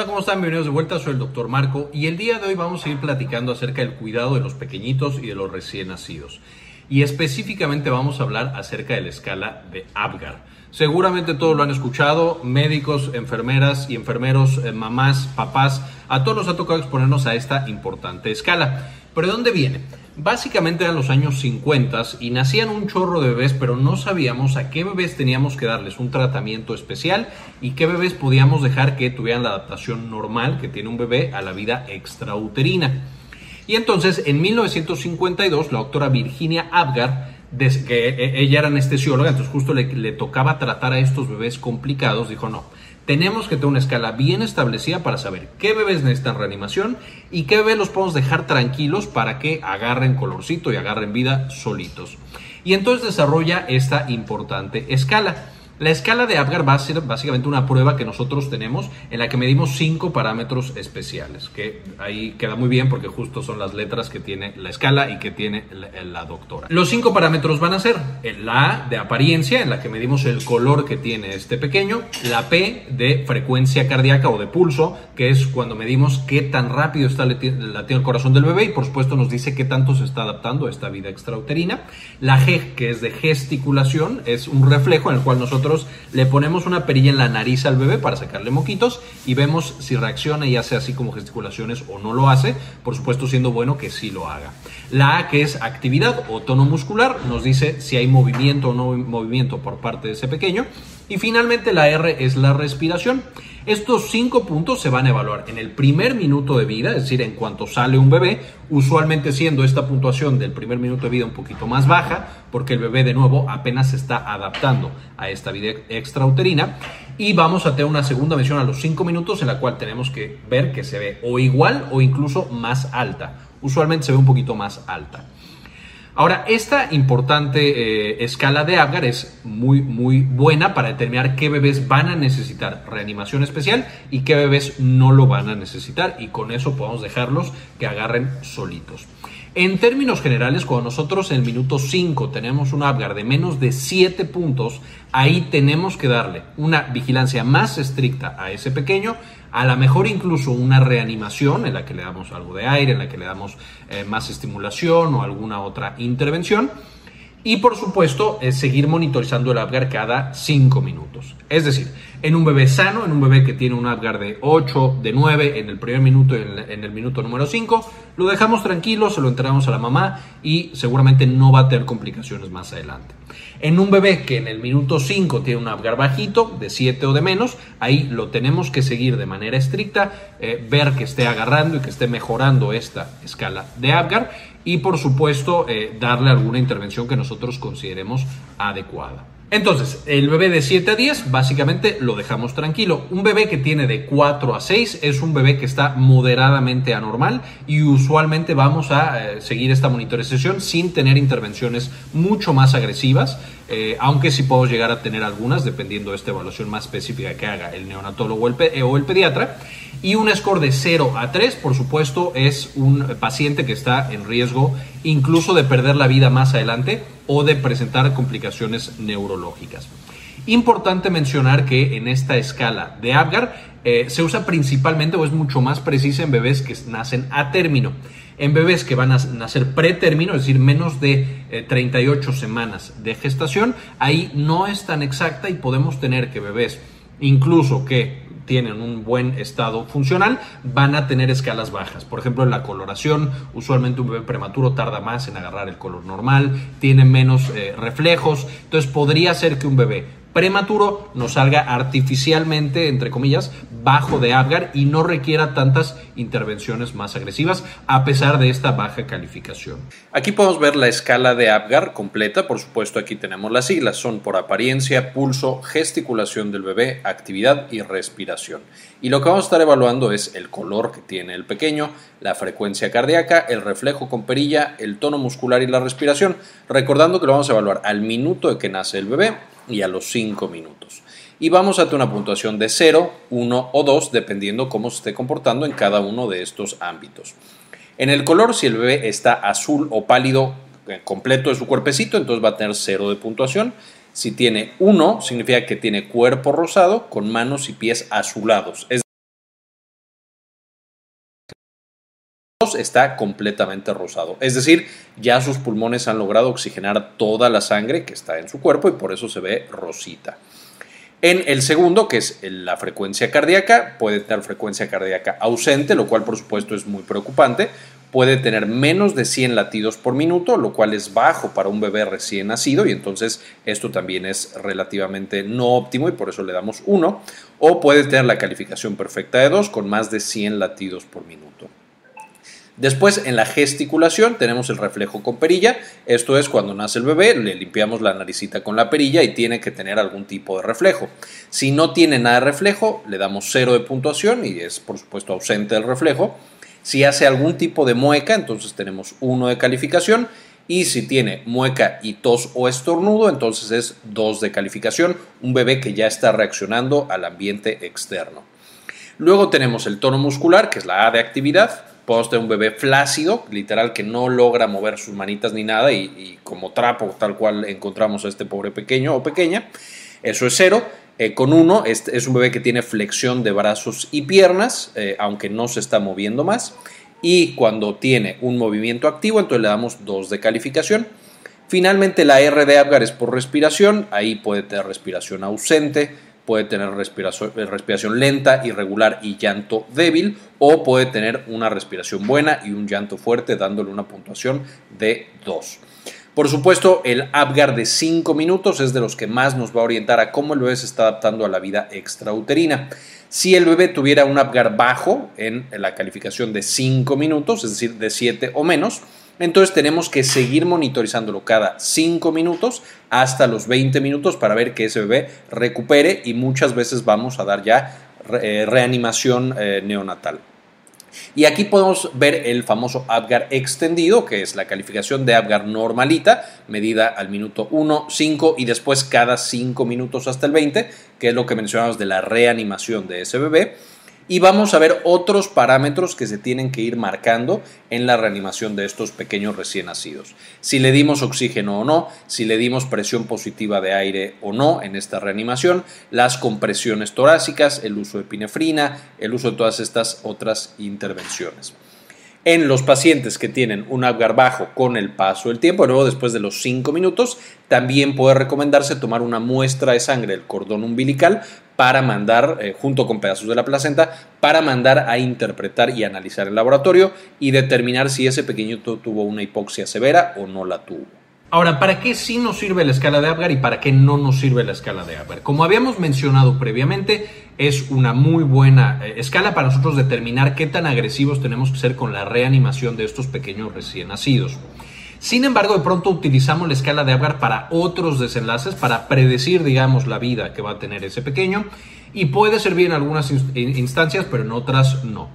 Hola, ¿cómo están? Bienvenidos de vuelta, soy el doctor Marco y el día de hoy vamos a ir platicando acerca del cuidado de los pequeñitos y de los recién nacidos. Y específicamente vamos a hablar acerca de la escala de Apgar. Seguramente todos lo han escuchado, médicos, enfermeras y enfermeros, eh, mamás, papás, a todos nos ha tocado exponernos a esta importante escala. ¿Pero de dónde viene? Básicamente eran los años 50 y nacían un chorro de bebés, pero no sabíamos a qué bebés teníamos que darles un tratamiento especial y qué bebés podíamos dejar que tuvieran la adaptación normal que tiene un bebé a la vida extrauterina. Y entonces, en 1952, la doctora Virginia Que e, ella era anestesióloga, entonces justo le, le tocaba tratar a estos bebés complicados, dijo, no, tenemos que tener una escala bien establecida para saber qué bebés necesitan reanimación y qué bebés los podemos dejar tranquilos para que agarren colorcito y agarren vida solitos. Y entonces desarrolla esta importante escala. La escala de Apgar va a ser básicamente una prueba que nosotros tenemos en la que medimos cinco parámetros especiales, que ahí queda muy bien porque justo son las letras que tiene la escala y que tiene la, doctora. Los cinco parámetros van a ser la A de apariencia, en la que medimos el color que tiene este pequeño, la P de frecuencia cardíaca o de pulso, que es cuando medimos qué tan rápido está latiendo el corazón del bebé y por supuesto nos dice qué tanto se está adaptando a esta vida extrauterina, la G que es de gesticulación, es un reflejo en el cual nosotros le ponemos una perilla en la nariz al bebé para sacarle moquitos y vemos si reacciona y hace así como gesticulaciones o no lo hace, por supuesto siendo bueno que sí lo haga. La A que es actividad o tono muscular nos dice si hay movimiento o no movimiento por parte de ese pequeño y finalmente la R es la respiración. Estos cinco puntos se van a evaluar en el primer minuto de vida, es decir, en cuanto sale un bebé, usualmente siendo esta puntuación del primer minuto de vida un poquito más baja, porque el bebé de nuevo apenas se está adaptando a esta vida extrauterina. Y vamos a tener una segunda mención a los cinco minutos en la cual tenemos que ver que se ve o igual o incluso más alta. Usualmente se ve un poquito más alta. Ahora, esta importante eh, escala de Apgar es muy, muy buena para determinar qué bebés van a necesitar reanimación especial y qué bebés no lo van a necesitar y con eso podemos dejarlos que agarren solitos. En términos generales, cuando nosotros en el minuto 5 tenemos un Apgar de menos de 7 puntos, ahí tenemos que darle una vigilancia más estricta a ese pequeño a lo mejor incluso una reanimación en la que le damos algo de aire, en la que le damos eh, más estimulación o alguna otra intervención. Y por supuesto, es seguir monitorizando el Apgar cada 5 minutos. Es decir, en un bebé sano, en un bebé que tiene un Apgar de 8, de 9, en el primer minuto y en el minuto número 5, lo dejamos tranquilo, se lo entregamos a la mamá y seguramente no va a tener complicaciones más adelante. En un bebé que en el minuto 5 tiene un Apgar bajito, de 7 o de menos, ahí lo tenemos que seguir de manera estricta, eh, ver que esté agarrando y que esté mejorando esta escala de Apgar y por supuesto eh, darle alguna intervención que nosotros consideremos adecuada. Entonces, el bebé de 7 a 10 básicamente lo dejamos tranquilo. Un bebé que tiene de 4 a 6 es un bebé que está moderadamente anormal y usualmente vamos a eh, seguir esta monitorización sin tener intervenciones mucho más agresivas, eh, aunque sí podemos llegar a tener algunas dependiendo de esta evaluación más específica que haga el neonatólogo o el, el pediatra. Y un score de 0 a 3, por supuesto, es un paciente que está en riesgo incluso de perder la vida más adelante o de presentar complicaciones neurológicas. Importante mencionar que en esta escala de Apgar eh, se usa principalmente o es mucho más precisa en bebés que nacen a término. En bebés que van a nacer pretérmino, es decir, menos de 38 eh, semanas de gestación, ahí no es tan exacta y podemos tener que bebés incluso que tienen un buen estado funcional, van a tener escalas bajas. Por ejemplo, en la coloración, usualmente un bebé prematuro tarda más en agarrar el color normal, tiene menos eh, reflejos, entonces podría ser que un bebé prematuro nos salga artificialmente, entre comillas, bajo de Apgar y no requiera tantas intervenciones más agresivas a pesar de esta baja calificación. Aquí podemos ver la escala de Apgar completa, por supuesto aquí tenemos las siglas, son por apariencia, pulso, gesticulación del bebé, actividad y respiración. Y lo que vamos a estar evaluando es el color que tiene el pequeño, la frecuencia cardíaca, el reflejo con perilla, el tono muscular y la respiración, recordando que lo vamos a evaluar al minuto de que nace el bebé y a los 5 minutos. Y vamos a una puntuación de 0, 1 o 2, dependiendo cómo se esté comportando en cada uno de estos ámbitos. En el color, si el bebé está azul o pálido eh, completo de su cuerpecito, entonces va a tener 0 de puntuación. Si tiene 1, significa que tiene cuerpo rosado con manos y pies azulados. 2 está completamente rosado. Es decir, ya sus pulmones han logrado oxigenar toda la sangre que está en su cuerpo y por eso se ve rosita. En el segundo, que es la frecuencia cardíaca, puede tener frecuencia cardíaca ausente, lo cual por supuesto es muy preocupante. Puede tener menos de 100 latidos por minuto, lo cual es bajo para un bebé recién nacido y entonces esto también es relativamente no óptimo y por eso le damos 1. O puede tener la calificación perfecta de 2 con más de 100 latidos por minuto. Después, en la gesticulación, tenemos el reflejo con perilla. Esto es cuando nace el bebé, le limpiamos la naricita con la perilla y tiene que tener algún tipo de reflejo. Si no tiene nada de reflejo, le damos cero de puntuación y es, por supuesto, ausente el reflejo. Si hace algún tipo de mueca, entonces tenemos uno de calificación. Y si tiene mueca y tos o estornudo, entonces es 2 de calificación, un bebé que ya está reaccionando al ambiente externo. Luego tenemos el tono muscular, que es la A de actividad, podemos tener un bebé flácido, literal, que no logra mover sus manitas ni nada y, como trapo, tal cual encontramos a este pobre pequeño o pequeña. Eso es cero. Eh, con uno es, un bebé que tiene flexión de brazos y piernas, eh, aunque no se está moviendo más. Y cuando tiene un movimiento activo, entonces le damos dos de calificación. Finalmente, la R de Apgar es por respiración. Ahí puede tener respiración ausente, puede tener respiración, eh, respiración, lenta, irregular y llanto débil, o puede tener una respiración buena y un llanto fuerte, dándole una puntuación de 2. Por supuesto, el Apgar de 5 minutos es de los que más nos va a orientar a cómo el bebé se está adaptando a la vida extrauterina. Si el bebé tuviera un Apgar bajo en la calificación de 5 minutos, es decir, de 7 o menos, entonces tenemos que seguir monitorizándolo cada 5 minutos hasta los 20 minutos para ver que ese bebé recupere y muchas veces vamos a dar ya eh, reanimación eh, neonatal. Y aquí podemos ver el famoso Apgar extendido, que es la calificación de Apgar normalita, medida al minuto 1, 5 y después cada 5 minutos hasta el 20, que es lo que mencionamos de la reanimación de ese bebé y vamos a ver otros parámetros que se tienen que ir marcando en la reanimación de estos pequeños recién nacidos. Si le dimos oxígeno o no, si le dimos presión positiva de aire o no en esta reanimación, las compresiones torácicas, el uso de epinefrina, el uso de todas estas otras intervenciones. En los pacientes que tienen un Apgar bajo con el paso del tiempo, luego después de los 5 minutos, también puede recomendarse tomar una muestra de sangre del cordón umbilical para mandar, eh, junto con pedazos de la placenta, para mandar a interpretar y analizar el laboratorio y determinar si ese pequeñito tuvo una hipoxia severa o no la tuvo. Ahora, ¿para qué sí nos sirve la escala de Apgar y para qué no nos sirve la escala de Apgar? Como habíamos mencionado previamente, es una muy buena eh, escala para nosotros determinar qué tan agresivos tenemos que ser con la reanimación de estos pequeños recién nacidos. Sin embargo, de pronto utilizamos la escala de Apgar para otros desenlaces, para predecir, digamos, la vida que va a tener ese pequeño y puede servir en algunas instancias, pero en otras no.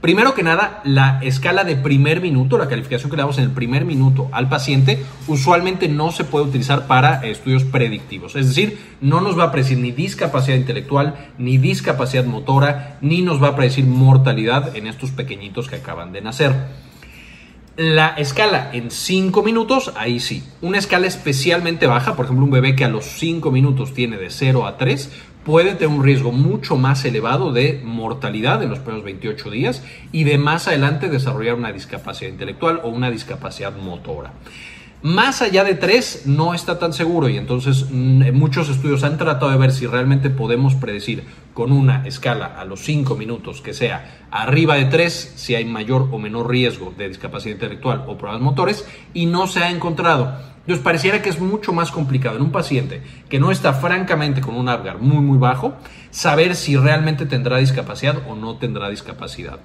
Primero que nada, la escala de primer minuto, la calificación que le damos en el primer minuto al paciente, usualmente no se puede utilizar para estudios predictivos. Es decir, no nos va a predecir ni discapacidad intelectual, ni discapacidad motora, ni nos va a predecir mortalidad en estos pequeñitos que acaban de nacer. La escala en 5 minutos, ahí sí. Una escala especialmente baja, por ejemplo, un bebé que a los 5 minutos tiene de 0 a 3, puede tener un riesgo mucho más elevado de mortalidad en los primeros 28 días y de más adelante desarrollar una discapacidad intelectual o una discapacidad motora. Más allá de 3 no está tan seguro y entonces mm, muchos estudios han tratado de ver si realmente podemos predecir con una escala a los 5 minutos que sea arriba de 3 si hay mayor o menor riesgo de discapacidad intelectual o problemas motores y no se ha encontrado. Entonces pareciera que es mucho más complicado en un paciente que no está francamente con un Apgar muy muy bajo, saber si realmente tendrá discapacidad o no tendrá discapacidad.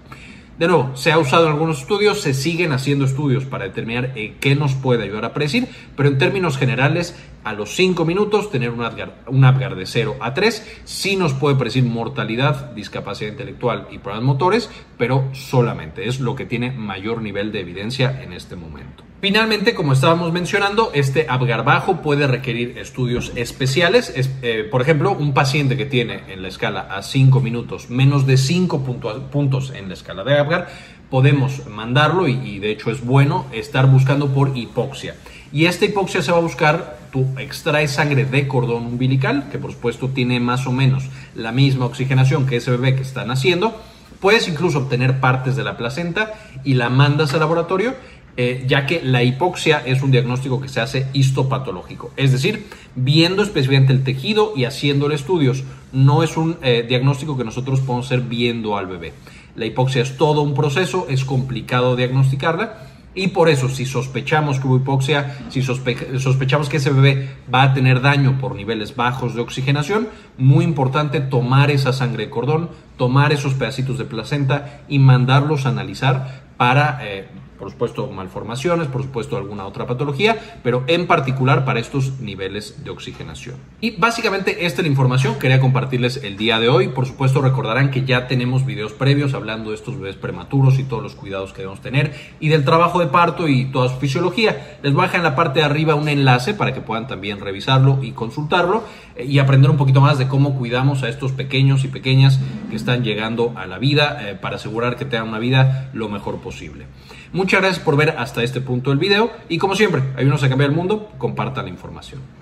De nuevo, se ha usado en algunos estudios, se siguen haciendo estudios para determinar eh, qué nos puede ayudar a predecir, pero en términos generales, a los 5 minutos, tener un Apgar, un de 0 a 3 sí nos puede predecir mortalidad, discapacidad intelectual y problemas motores, pero solamente es lo que tiene mayor nivel de evidencia en este momento. Finalmente, como estábamos mencionando, este Apgar bajo puede requerir estudios especiales. Eh, por ejemplo, un paciente que tiene en la escala a 5 minutos menos de 5 puntos en la escala de Apgar, podemos mandarlo y, de hecho es bueno estar buscando por hipoxia. Y esta hipoxia se va a buscar, tú extraes sangre de cordón umbilical, que por supuesto tiene más o menos la misma oxigenación que ese bebé que está naciendo Puedes incluso obtener partes de la placenta y la mandas al laboratorio eh, ya que la hipoxia es un diagnóstico que se hace histopatológico, es decir, viendo específicamente el tejido y haciéndole estudios. No es un eh, diagnóstico que nosotros podemos hacer viendo al bebé. La hipoxia es todo un proceso, es complicado diagnosticarla. Y por eso, si sospechamos que hubo hipoxia, si sospechamos que ese bebé va a tener daño por niveles bajos de oxigenación, muy importante tomar esa sangre de cordón, tomar esos pedacitos de placenta y mandarlos a analizar para eh, por supuesto malformaciones, por supuesto alguna otra patología, pero en particular para estos niveles de oxigenación. Y básicamente esta es la información que quería compartirles el día de hoy. Por supuesto recordarán que ya tenemos videos previos hablando de estos bebés prematuros y todos los cuidados que debemos tener y del trabajo de parto y toda su fisiología. Les voy a dejar en la parte de arriba un enlace para que puedan también revisarlo y consultarlo eh, y aprender un poquito más de cómo cuidamos a estos pequeños y pequeñas que están llegando a la vida eh, para asegurar que tengan una vida lo mejor posible. Muchas gracias por ver hasta este punto del video y como siempre, ayúdenos a cambiar el mundo, compartan la información.